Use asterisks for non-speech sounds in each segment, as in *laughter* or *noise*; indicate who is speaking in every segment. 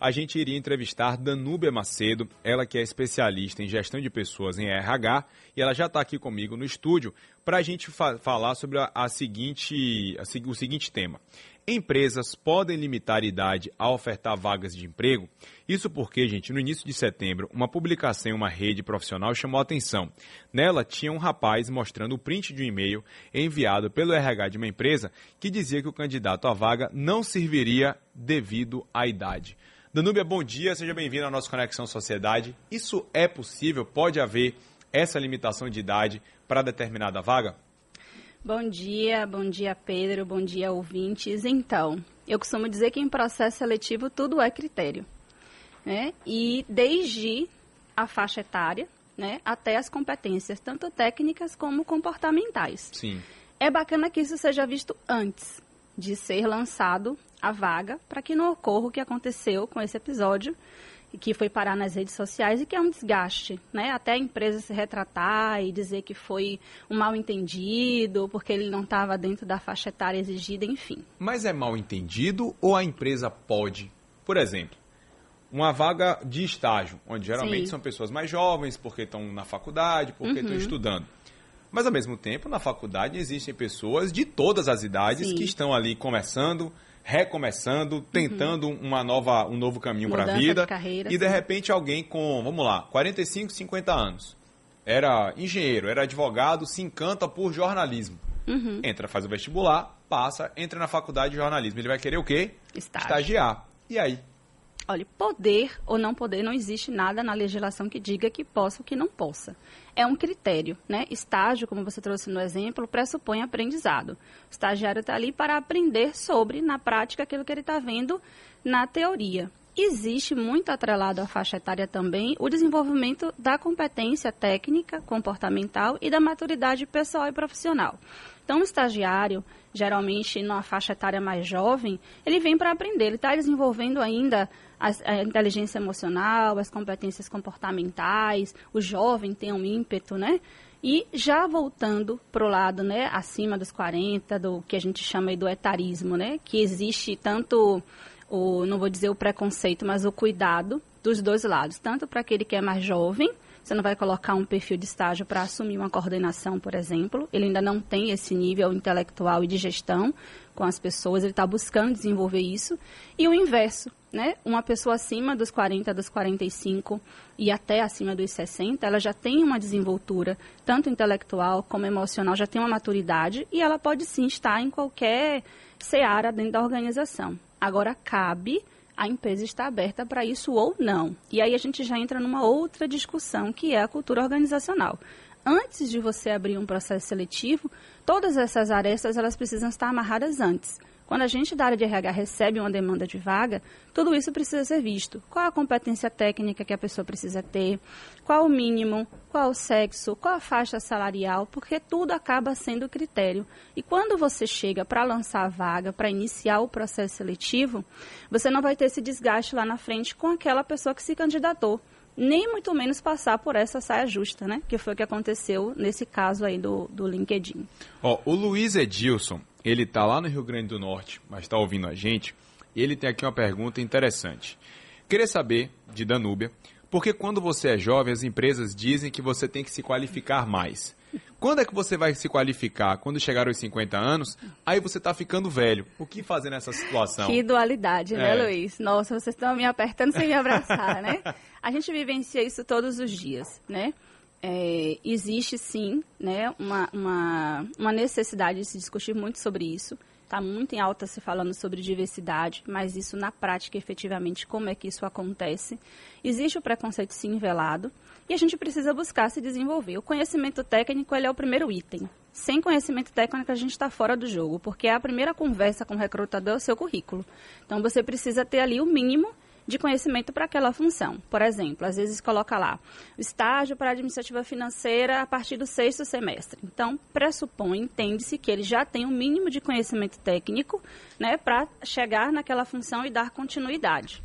Speaker 1: a gente iria entrevistar Danúbia Macedo, ela que é especialista em gestão de pessoas em RH, e ela já está aqui comigo no estúdio para a gente fa falar sobre a, a seguinte, a, o seguinte tema. Empresas podem limitar a idade a ofertar vagas de emprego? Isso porque, gente, no início de setembro, uma publicação em uma rede profissional chamou a atenção. Nela tinha um rapaz mostrando o print de um e-mail enviado pelo RH de uma empresa que dizia que o candidato à vaga não serviria devido à idade. Danúbia, bom dia, seja bem-vindo à nossa Conexão Sociedade. Isso é possível? Pode haver essa limitação de idade para determinada vaga?
Speaker 2: Bom dia, bom dia Pedro, bom dia ouvintes. Então, eu costumo dizer que em processo seletivo tudo é critério, né? E desde a faixa etária, né, até as competências, tanto técnicas como comportamentais.
Speaker 1: Sim.
Speaker 2: É bacana que isso seja visto antes de ser lançado a vaga, para que não ocorra o que aconteceu com esse episódio, que foi parar nas redes sociais e que é um desgaste, né? Até a empresa se retratar e dizer que foi um mal entendido, porque ele não estava dentro da faixa etária exigida, enfim.
Speaker 1: Mas é mal entendido ou a empresa pode, por exemplo, uma vaga de estágio, onde geralmente Sim. são pessoas mais jovens, porque estão na faculdade, porque estão uhum. estudando. Mas ao mesmo tempo, na faculdade existem pessoas de todas as idades Sim. que estão ali começando, recomeçando, tentando uhum. uma nova, um novo caminho para a vida.
Speaker 2: De carreira,
Speaker 1: e de repente alguém com, vamos lá, 45, 50 anos, era engenheiro, era advogado, se encanta por jornalismo. Uhum. Entra, faz o vestibular, passa, entra na faculdade de jornalismo. Ele vai querer o quê?
Speaker 2: Estágio.
Speaker 1: Estagiar. E aí?
Speaker 2: Olha, poder ou não poder, não existe nada na legislação que diga que possa ou que não possa. É um critério, né? Estágio, como você trouxe no exemplo, pressupõe aprendizado. O estagiário está ali para aprender sobre, na prática, aquilo que ele está vendo na teoria. Existe muito atrelado à faixa etária também o desenvolvimento da competência técnica, comportamental e da maturidade pessoal e profissional. Então, o estagiário, geralmente numa faixa etária mais jovem, ele vem para aprender, ele está desenvolvendo ainda a, inteligência emocional, as competências comportamentais, o jovem tem um ímpeto, né? E já voltando para o lado, né, acima dos 40, do que a gente chama do etarismo, né? Que existe tanto o, não vou dizer o preconceito, mas o cuidado dos dois lados, tanto para aquele que é mais jovem, você não vai colocar um perfil de estágio para assumir uma coordenação, por exemplo. Ele ainda não tem esse nível intelectual e de gestão com as pessoas, ele está buscando desenvolver isso. E o inverso, né? Uma pessoa acima dos 40, dos 45 e até acima dos 60, ela já tem uma desenvoltura, tanto intelectual como emocional, já tem uma maturidade e ela pode sim estar em qualquer seara dentro da organização. Agora, cabe a empresa está aberta para isso ou não. E aí a gente já entra numa outra discussão, que é a cultura organizacional. Antes de você abrir um processo seletivo, todas essas arestas elas precisam estar amarradas antes. Quando a gente da área de RH recebe uma demanda de vaga, tudo isso precisa ser visto. Qual a competência técnica que a pessoa precisa ter, qual o mínimo, qual o sexo, qual a faixa salarial, porque tudo acaba sendo critério. E quando você chega para lançar a vaga, para iniciar o processo seletivo, você não vai ter esse desgaste lá na frente com aquela pessoa que se candidatou nem muito menos passar por essa saia justa, né? Que foi o que aconteceu nesse caso aí do, do LinkedIn.
Speaker 1: Ó, o Luiz Edilson, ele está lá no Rio Grande do Norte, mas está ouvindo a gente, e ele tem aqui uma pergunta interessante. Queria saber, de Danúbia, porque quando você é jovem, as empresas dizem que você tem que se qualificar mais. Quando é que você vai se qualificar? Quando chegar aos 50 anos, aí você está ficando velho. O que fazer nessa situação?
Speaker 2: Que dualidade, né, é. Luiz? Nossa, vocês estão me apertando sem me abraçar, né? A gente vivencia isso todos os dias, né? É, existe sim né, uma, uma, uma necessidade de se discutir muito sobre isso. Está muito em alta se falando sobre diversidade, mas isso na prática, efetivamente, como é que isso acontece? Existe o preconceito sim velado e a gente precisa buscar se desenvolver. O conhecimento técnico ele é o primeiro item. Sem conhecimento técnico, a gente está fora do jogo, porque a primeira conversa com o recrutador é o seu currículo. Então, você precisa ter ali o mínimo de conhecimento para aquela função. Por exemplo, às vezes coloca lá estágio para administrativa financeira a partir do sexto semestre. Então, pressupõe, entende-se que ele já tem um mínimo de conhecimento técnico né, para chegar naquela função e dar continuidade.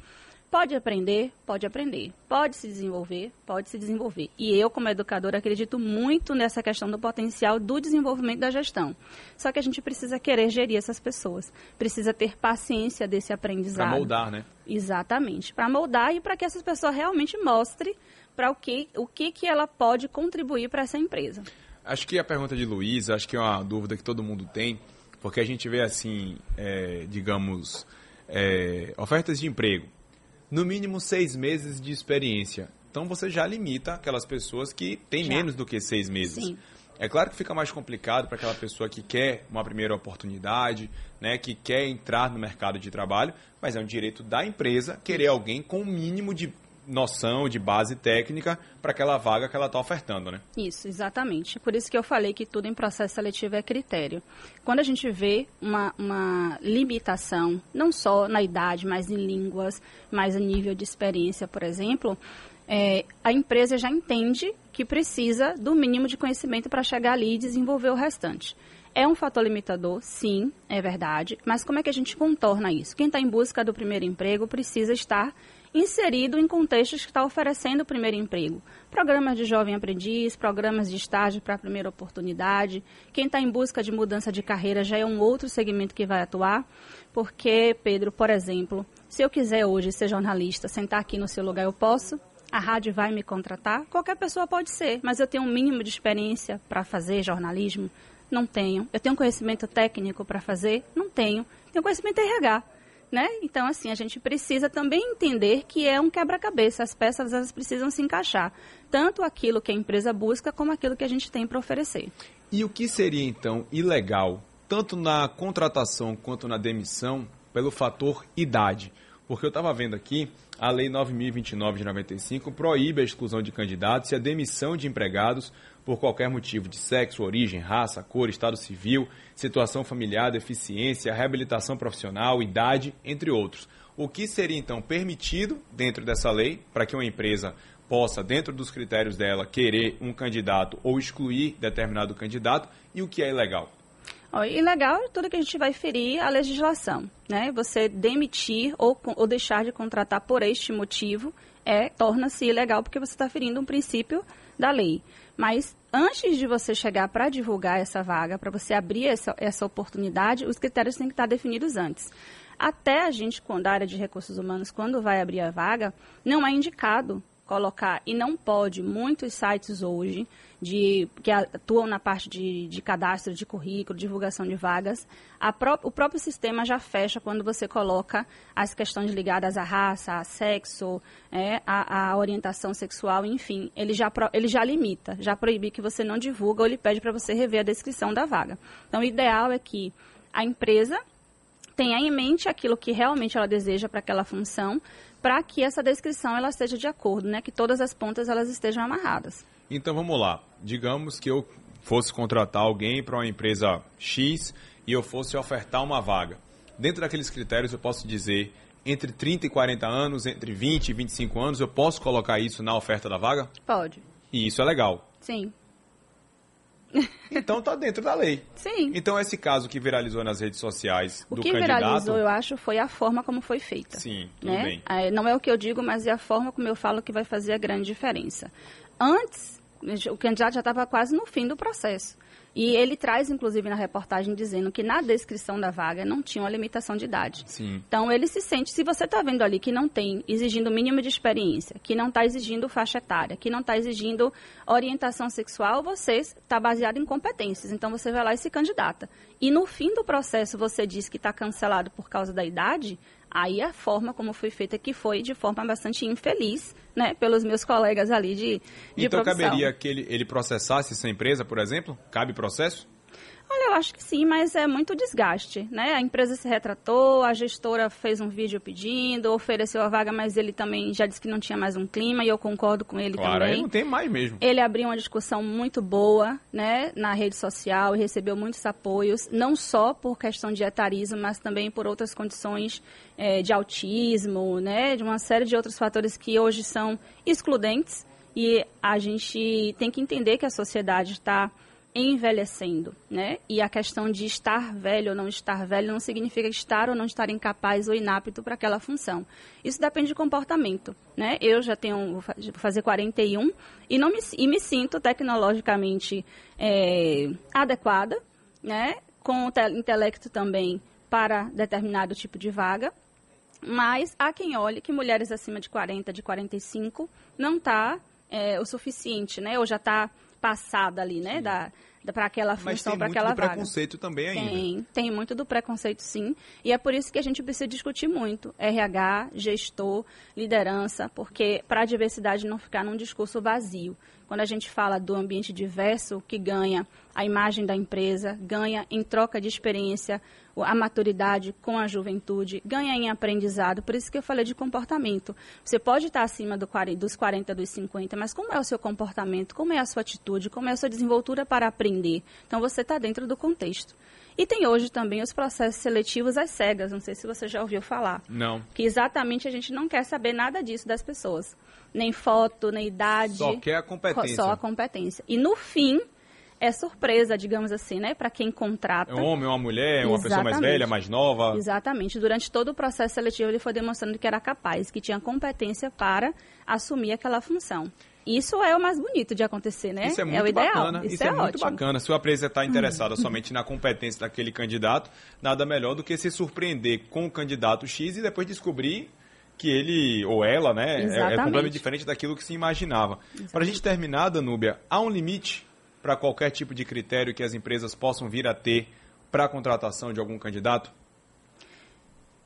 Speaker 2: Pode aprender? Pode aprender. Pode se desenvolver? Pode se desenvolver. E eu, como educadora, acredito muito nessa questão do potencial do desenvolvimento da gestão. Só que a gente precisa querer gerir essas pessoas. Precisa ter paciência desse aprendizado.
Speaker 1: Para moldar, né?
Speaker 2: Exatamente. Para moldar e para que essa pessoa realmente mostre para o que, o que, que ela pode contribuir para essa empresa.
Speaker 1: Acho que a pergunta de Luiz, acho que é uma dúvida que todo mundo tem, porque a gente vê assim, é, digamos, é, ofertas de emprego no mínimo seis meses de experiência. Então você já limita aquelas pessoas que têm já. menos do que seis meses. Sim. É claro que fica mais complicado para aquela pessoa que quer uma primeira oportunidade, né, que quer entrar no mercado de trabalho, mas é um direito da empresa querer alguém com o um mínimo de noção de base técnica para aquela vaga que ela está ofertando, né?
Speaker 2: Isso, exatamente. Por isso que eu falei que tudo em processo seletivo é critério. Quando a gente vê uma, uma limitação, não só na idade, mas em línguas, mais a nível de experiência, por exemplo, é, a empresa já entende que precisa do mínimo de conhecimento para chegar ali e desenvolver o restante. É um fator limitador, sim, é verdade, mas como é que a gente contorna isso? Quem está em busca do primeiro emprego precisa estar inserido em contextos que está oferecendo o primeiro emprego. Programas de jovem aprendiz, programas de estágio para a primeira oportunidade. Quem está em busca de mudança de carreira já é um outro segmento que vai atuar. Porque, Pedro, por exemplo, se eu quiser hoje ser jornalista, sentar aqui no seu lugar, eu posso? A rádio vai me contratar? Qualquer pessoa pode ser, mas eu tenho um mínimo de experiência para fazer jornalismo? Não tenho. Eu tenho conhecimento técnico para fazer? Não tenho. Tenho conhecimento RH né? Então, assim, a gente precisa também entender que é um quebra-cabeça. As peças elas precisam se encaixar. Tanto aquilo que a empresa busca, como aquilo que a gente tem para oferecer.
Speaker 1: E o que seria, então, ilegal, tanto na contratação quanto na demissão, pelo fator idade? Porque eu estava vendo aqui, a Lei 9.029 de 95 proíbe a exclusão de candidatos e a demissão de empregados por qualquer motivo de sexo, origem, raça, cor, estado civil, situação familiar, deficiência, reabilitação profissional, idade, entre outros. O que seria então permitido dentro dessa lei para que uma empresa possa, dentro dos critérios dela, querer um candidato ou excluir determinado candidato e o que é ilegal?
Speaker 2: Ilegal é tudo que a gente vai ferir a legislação. Né? Você demitir ou, ou deixar de contratar por este motivo é torna-se ilegal porque você está ferindo um princípio da lei. Mas antes de você chegar para divulgar essa vaga, para você abrir essa, essa oportunidade, os critérios têm que estar definidos antes. Até a gente, quando a área de recursos humanos, quando vai abrir a vaga, não é indicado colocar, e não pode, muitos sites hoje, de, que atuam na parte de, de cadastro de currículo, divulgação de vagas, pró o próprio sistema já fecha quando você coloca as questões ligadas à raça, a sexo, é, a, a, orientação sexual, enfim, ele já, ele já limita, já proíbe que você não divulga ou ele pede para você rever a descrição da vaga. Então, o ideal é que a empresa tenha em mente aquilo que realmente ela deseja para aquela função, para que essa descrição ela esteja de acordo, né? Que todas as pontas elas estejam amarradas.
Speaker 1: Então vamos lá. Digamos que eu fosse contratar alguém para uma empresa X e eu fosse ofertar uma vaga. Dentro daqueles critérios eu posso dizer entre 30 e 40 anos, entre 20 e 25 anos, eu posso colocar isso na oferta da vaga?
Speaker 2: Pode.
Speaker 1: E isso é legal?
Speaker 2: Sim. *laughs*
Speaker 1: Então está dentro da lei.
Speaker 2: Sim.
Speaker 1: Então esse caso que viralizou nas redes sociais
Speaker 2: o
Speaker 1: do
Speaker 2: que
Speaker 1: candidato...
Speaker 2: viralizou, eu acho, foi a forma como foi feita.
Speaker 1: Sim, tudo
Speaker 2: né?
Speaker 1: bem.
Speaker 2: Não é o que eu digo, mas é a forma como eu falo que vai fazer a grande diferença. Antes, o candidato já estava quase no fim do processo. E ele traz, inclusive, na reportagem, dizendo que na descrição da vaga não tinha uma limitação de idade.
Speaker 1: Sim.
Speaker 2: Então, ele se sente, se você está vendo ali que não tem, exigindo o mínimo de experiência, que não está exigindo faixa etária, que não está exigindo orientação sexual, você está baseado em competências. Então, você vai lá e se candidata. E no fim do processo, você diz que está cancelado por causa da idade, Aí a forma como foi feita que foi de forma bastante infeliz, né, pelos meus colegas ali de, de
Speaker 1: Então
Speaker 2: profissão.
Speaker 1: caberia que ele, ele processasse essa empresa, por exemplo? Cabe processo?
Speaker 2: Olha, eu acho que sim, mas é muito desgaste, né? A empresa se retratou, a gestora fez um vídeo pedindo, ofereceu a vaga, mas ele também já disse que não tinha mais um clima e eu concordo com ele
Speaker 1: claro,
Speaker 2: também.
Speaker 1: Ele não tem mais mesmo.
Speaker 2: Ele abriu uma discussão muito boa, né, na rede social e recebeu muitos apoios, não só por questão de etarismo, mas também por outras condições é, de autismo, né, de uma série de outros fatores que hoje são excludentes e a gente tem que entender que a sociedade está envelhecendo, né? E a questão de estar velho ou não estar velho não significa estar ou não estar incapaz ou inapto para aquela função. Isso depende de comportamento, né? Eu já tenho, vou fazer 41 e, não me, e me sinto tecnologicamente é, adequada, né? Com o intelecto também para determinado tipo de vaga, mas há quem olhe que mulheres acima de 40, de 45, não está é, o suficiente, né? Ou já está passada ali, né? Da, da para aquela função, para aquela vaga.
Speaker 1: Mas tem muito preconceito também ainda.
Speaker 2: Tem, tem muito do preconceito, sim. E é por isso que a gente precisa discutir muito. RH, gestor, liderança, porque para a diversidade não ficar num discurso vazio. Quando a gente fala do ambiente diverso, que ganha a imagem da empresa, ganha em troca de experiência a maturidade com a juventude, ganha em aprendizado. Por isso que eu falei de comportamento. Você pode estar acima do 40, dos 40, dos 50, mas como é o seu comportamento, como é a sua atitude, como é a sua desenvoltura para aprender? Então você está dentro do contexto. E tem hoje também os processos seletivos às cegas, não sei se você já ouviu falar.
Speaker 1: Não.
Speaker 2: Que exatamente a gente não quer saber nada disso das pessoas nem foto, nem idade.
Speaker 1: Só quer a competência.
Speaker 2: Só a competência. E no fim, é surpresa, digamos assim, né, para quem contrata.
Speaker 1: É um homem, uma mulher, uma pessoa mais velha, mais nova.
Speaker 2: Exatamente. Durante todo o processo seletivo, ele foi demonstrando que era capaz, que tinha competência para assumir aquela função. Isso é o mais bonito de acontecer, né?
Speaker 1: Isso é muito é o ideal. bacana. Isso, Isso é, é muito bacana. Se o empresa está interessada somente na competência daquele candidato, nada melhor do que se surpreender com o candidato X e depois descobrir que ele ou ela, né, é, é, completamente diferente daquilo que se imaginava. Para a gente terminar, Danúbia, há um limite para qualquer tipo de critério que as empresas possam vir a ter para a contratação de algum candidato?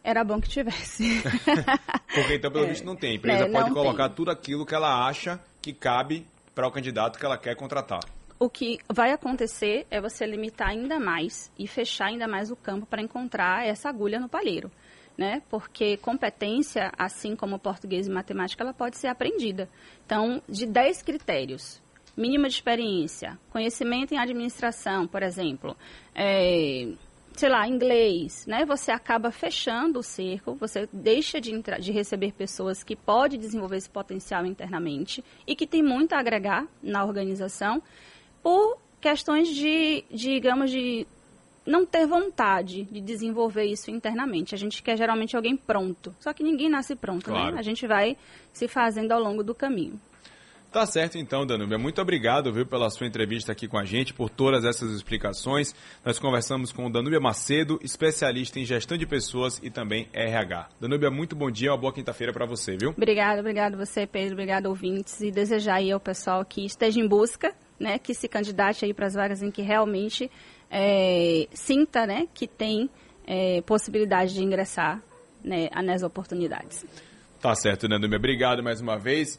Speaker 2: Era bom que tivesse. *laughs*
Speaker 1: Porque então, pelo *laughs* é, visto, não tem. A empresa é, pode colocar tem. tudo aquilo que ela acha que cabe para o candidato que ela quer contratar.
Speaker 2: O que vai acontecer é você limitar ainda mais e fechar ainda mais o campo para encontrar essa agulha no palheiro né? Porque competência, assim como português e matemática, ela pode ser aprendida. Então, de 10 critérios, mínima de experiência, conhecimento em administração, por exemplo, é, sei lá, inglês, né? Você acaba fechando o cerco, você deixa de, de receber pessoas que podem desenvolver esse potencial internamente e que tem muito a agregar na organização por questões de, de digamos, de não ter vontade de desenvolver isso internamente. A gente quer geralmente alguém pronto. Só que ninguém nasce pronto, né? claro. né? A gente vai se fazendo ao longo do caminho.
Speaker 1: Tá certo então, Danúbia. Muito obrigado, viu, pela sua entrevista aqui com a gente, por todas essas explicações. Nós conversamos com Danúbia Macedo, especialista em gestão de pessoas e também RH. Danúbia, muito bom dia, uma boa quinta-feira para você, viu?
Speaker 2: Obrigado, obrigado você, Pedro, obrigado ouvintes e desejar aí ao pessoal que esteja em busca, né, que se candidate aí para as vagas em que realmente é, sinta né, que tem é, possibilidade de ingressar né, nas oportunidades.
Speaker 1: Tá certo, Nandumi. Obrigado mais uma vez.